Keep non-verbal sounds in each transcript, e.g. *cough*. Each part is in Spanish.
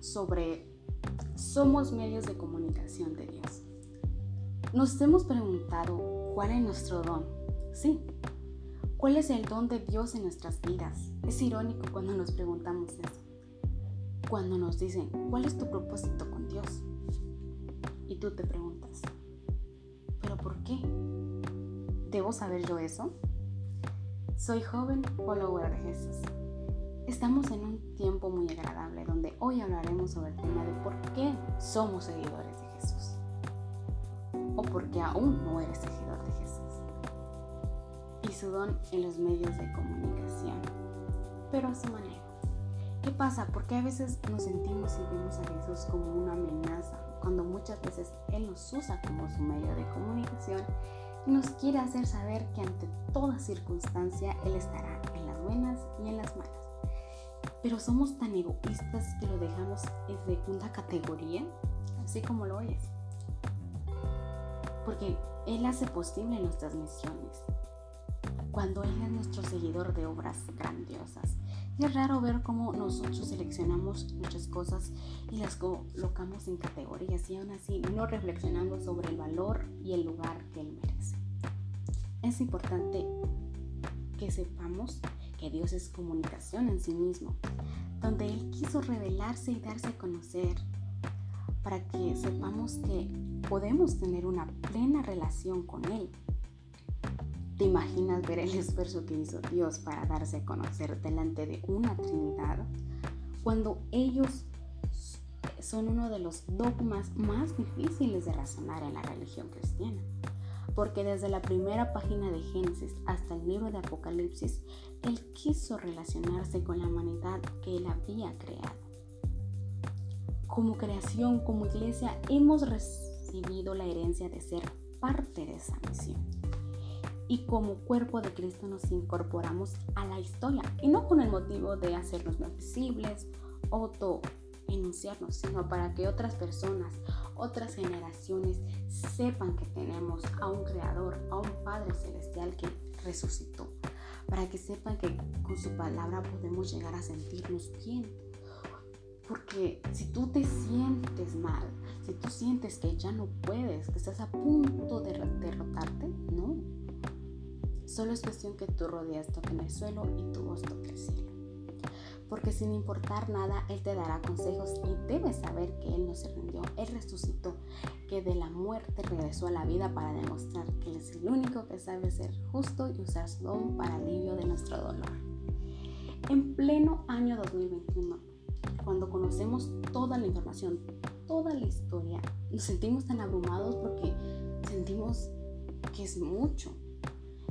sobre somos medios de comunicación de Dios. Nos hemos preguntado cuál es nuestro don. Sí, ¿cuál es el don de Dios en nuestras vidas? Es irónico cuando nos preguntamos eso. Cuando nos dicen, ¿cuál es tu propósito con Dios? Y tú te preguntas, ¿pero por qué? ¿Debo saber yo eso? Soy joven follower de Jesús. Estamos en un tiempo muy agradable donde hoy hablaremos sobre el tema de por qué somos seguidores de Jesús. O por qué aún no eres seguidor de Jesús. Y su don en los medios de comunicación. Pero a su manera. ¿Qué pasa? Porque a veces nos sentimos y vemos a Jesús como una amenaza, cuando muchas veces Él nos usa como su medio de comunicación nos quiere hacer saber que ante toda circunstancia Él estará en las buenas y en las malas. Pero somos tan egoístas que lo dejamos en segunda categoría, así como lo oyes. Porque Él hace posible nuestras misiones. Cuando Él es nuestro seguidor de obras grandiosas, es raro ver cómo nosotros seleccionamos muchas cosas y las colocamos en categorías y aún así no reflexionamos sobre el valor y el lugar que Él merece. Es importante que sepamos que Dios es comunicación en sí mismo, donde Él quiso revelarse y darse a conocer para que sepamos que podemos tener una plena relación con Él ¿Te imaginas ver el esfuerzo que hizo Dios para darse a conocer delante de una Trinidad? Cuando ellos son uno de los dogmas más difíciles de razonar en la religión cristiana. Porque desde la primera página de Génesis hasta el libro de Apocalipsis, Él quiso relacionarse con la humanidad que Él había creado. Como creación, como iglesia, hemos recibido la herencia de ser parte de esa misión y como cuerpo de Cristo nos incorporamos a la historia y no con el motivo de hacernos más visibles o enunciarnos, sino para que otras personas, otras generaciones sepan que tenemos a un creador, a un Padre celestial que resucitó, para que sepan que con su palabra podemos llegar a sentirnos bien. Porque si tú te sientes mal, si tú sientes que ya no puedes, que estás a punto de derrotarte, no, Solo es cuestión que tú rodeas toquen el suelo y tu voz toque el cielo. Porque sin importar nada, Él te dará consejos debes saber que Él no se rindió, Él resucitó, que de la muerte regresó a la vida para demostrar que Él es el único que sabe ser justo y usar su don para alivio de nuestro dolor. En pleno año 2021, cuando conocemos toda la información, toda la historia, nos sentimos tan abrumados porque sentimos que es mucho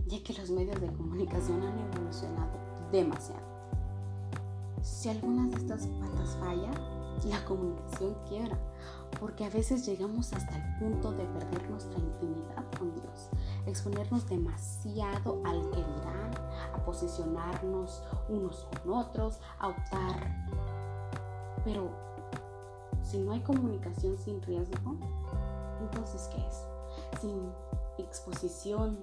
ya que los medios de comunicación han evolucionado demasiado. Si alguna de estas patas falla, la comunicación quiebra, porque a veces llegamos hasta el punto de perder nuestra intimidad con Dios, exponernos demasiado al que dirán, a posicionarnos unos con otros, a optar. Pero si no hay comunicación sin riesgo, entonces ¿qué es? Sin exposición,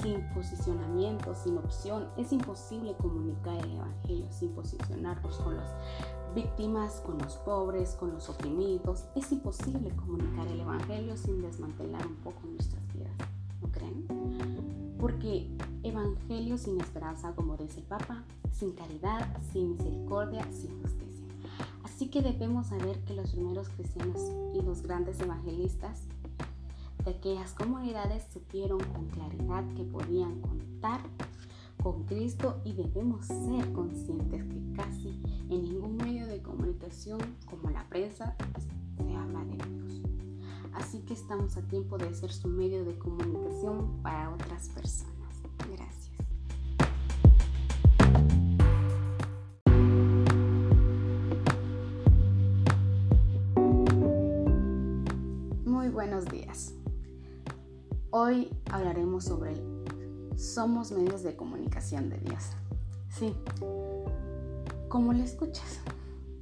sin posicionamiento, sin opción. Es imposible comunicar el Evangelio sin posicionarnos con las víctimas, con los pobres, con los oprimidos. Es imposible comunicar el Evangelio sin desmantelar un poco nuestras vidas. ¿No creen? Porque Evangelio sin esperanza, como dice el Papa, sin caridad, sin misericordia, sin justicia. Así que debemos saber que los primeros cristianos y los grandes evangelistas aquellas comunidades supieron con claridad que podían contar con Cristo y debemos ser conscientes que casi en ningún medio de comunicación como la prensa se habla de Dios. Así que estamos a tiempo de ser su medio de comunicación para otras personas. Gracias. Muy buenos días. Hoy hablaremos sobre somos medios de comunicación de Dios. Sí, como le escuchas,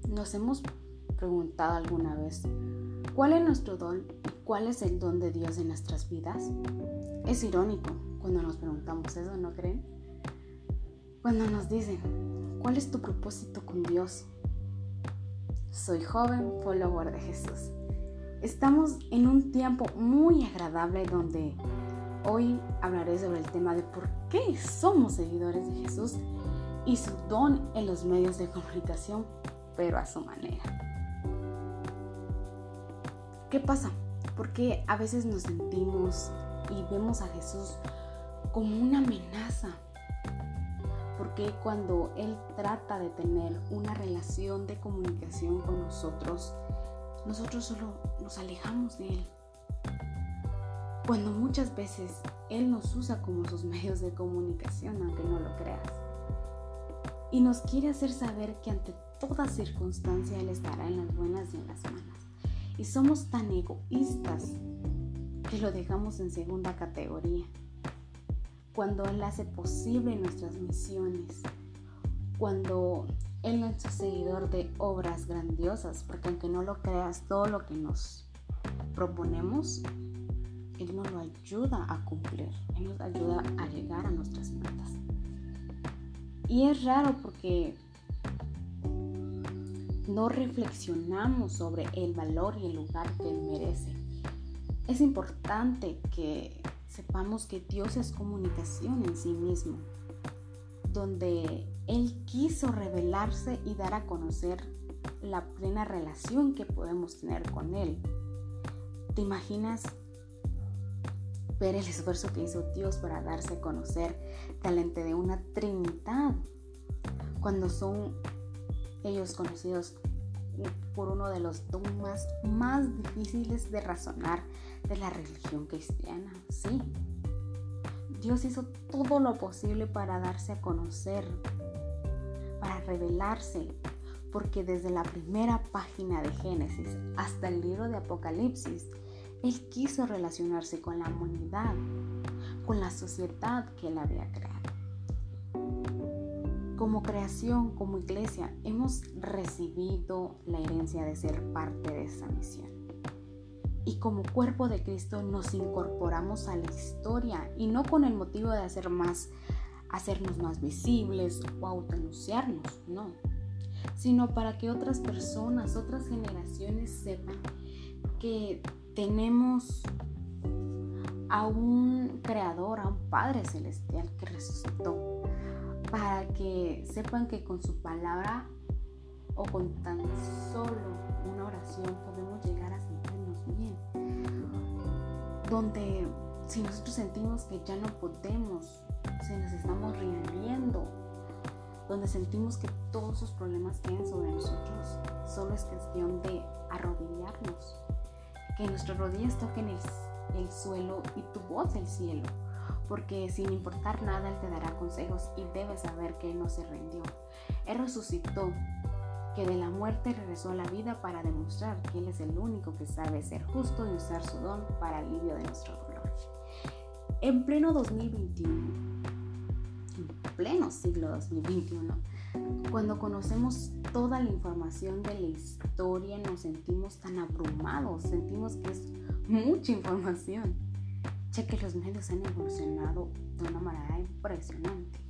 nos hemos preguntado alguna vez cuál es nuestro don y cuál es el don de Dios en nuestras vidas. Es irónico cuando nos preguntamos eso, ¿no creen? Cuando nos dicen, ¿cuál es tu propósito con Dios? soy joven follower de Jesús. Estamos en un tiempo muy agradable donde hoy hablaré sobre el tema de por qué somos seguidores de Jesús y su don en los medios de comunicación, pero a su manera. ¿Qué pasa? Porque a veces nos sentimos y vemos a Jesús como una amenaza. Porque cuando Él trata de tener una relación de comunicación con nosotros, nosotros solo nos alejamos de Él. Cuando muchas veces Él nos usa como sus medios de comunicación, aunque no lo creas. Y nos quiere hacer saber que ante toda circunstancia Él estará en las buenas y en las malas. Y somos tan egoístas que lo dejamos en segunda categoría. Cuando Él hace posible nuestras misiones, cuando Él es nuestro seguidor de obras grandiosas, porque aunque no lo creas, todo lo que nos proponemos, Él nos lo ayuda a cumplir, Él nos ayuda a llegar a nuestras metas. Y es raro porque no reflexionamos sobre el valor y el lugar que Él merece. Es importante que sepamos que Dios es comunicación en sí mismo, donde Él quiso revelarse y dar a conocer la plena relación que podemos tener con Él. ¿Te imaginas ver el esfuerzo que hizo Dios para darse a conocer talente de una Trinidad? Cuando son ellos conocidos por uno de los dogmas más difíciles de razonar de la religión cristiana. Sí, Dios hizo todo lo posible para darse a conocer, para revelarse, porque desde la primera página de Génesis hasta el libro de Apocalipsis, Él quiso relacionarse con la humanidad, con la sociedad que Él había creado. Como creación, como iglesia, hemos recibido la herencia de ser parte de esa misión. Y como cuerpo de Cristo nos incorporamos a la historia y no con el motivo de hacer más, hacernos más visibles o autoanunciarnos, no, sino para que otras personas, otras generaciones sepan que tenemos a un creador, a un Padre celestial que resucitó para que sepan que con su palabra o con tan solo una oración podemos llegar a sentirnos bien. Donde si nosotros sentimos que ya no podemos, si nos estamos rindiendo, donde sentimos que todos esos problemas tienen sobre nosotros, solo es cuestión de arrodillarnos, que nuestras rodillas toquen el, el suelo y tu voz el cielo porque sin importar nada Él te dará consejos y debes saber que Él no se rindió. Él resucitó, que de la muerte regresó a la vida para demostrar que Él es el único que sabe ser justo y usar su don para alivio de nuestro dolor. En pleno 2021, en pleno siglo 2021, cuando conocemos toda la información de la historia, nos sentimos tan abrumados, sentimos que es mucha información ya que los medios han evolucionado de una manera impresionante.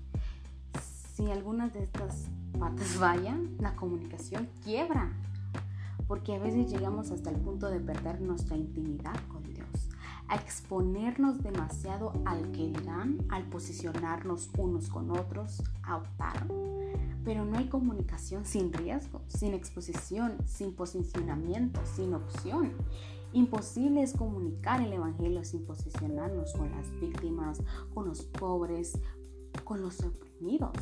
Si algunas de estas patas *laughs* fallan, la comunicación quiebra, porque a veces llegamos hasta el punto de perder nuestra intimidad con Dios, a exponernos demasiado al que dirán, al posicionarnos unos con otros, a optar. Pero no hay comunicación sin riesgo, sin exposición, sin posicionamiento, sin opción. Imposible es comunicar el Evangelio sin posicionarnos con las víctimas, con los pobres, con los oprimidos.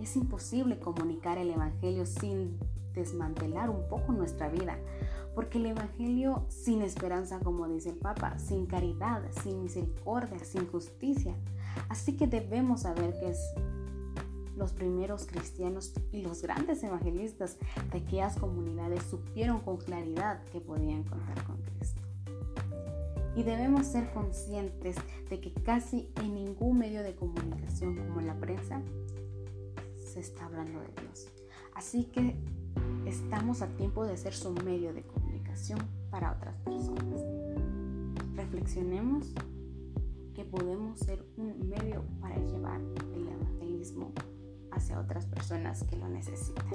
Es imposible comunicar el Evangelio sin desmantelar un poco nuestra vida, porque el Evangelio sin esperanza, como dice el Papa, sin caridad, sin misericordia, sin justicia. Así que debemos saber que es los primeros cristianos y los grandes evangelistas de aquellas comunidades supieron con claridad que podían contar con Cristo. Y debemos ser conscientes de que casi en ningún medio de comunicación como la prensa se está hablando de Dios. Así que estamos a tiempo de ser su medio de comunicación para otras personas. Reflexionemos que podemos ser un medio para llevar el evangelismo hacia otras personas que lo necesitan.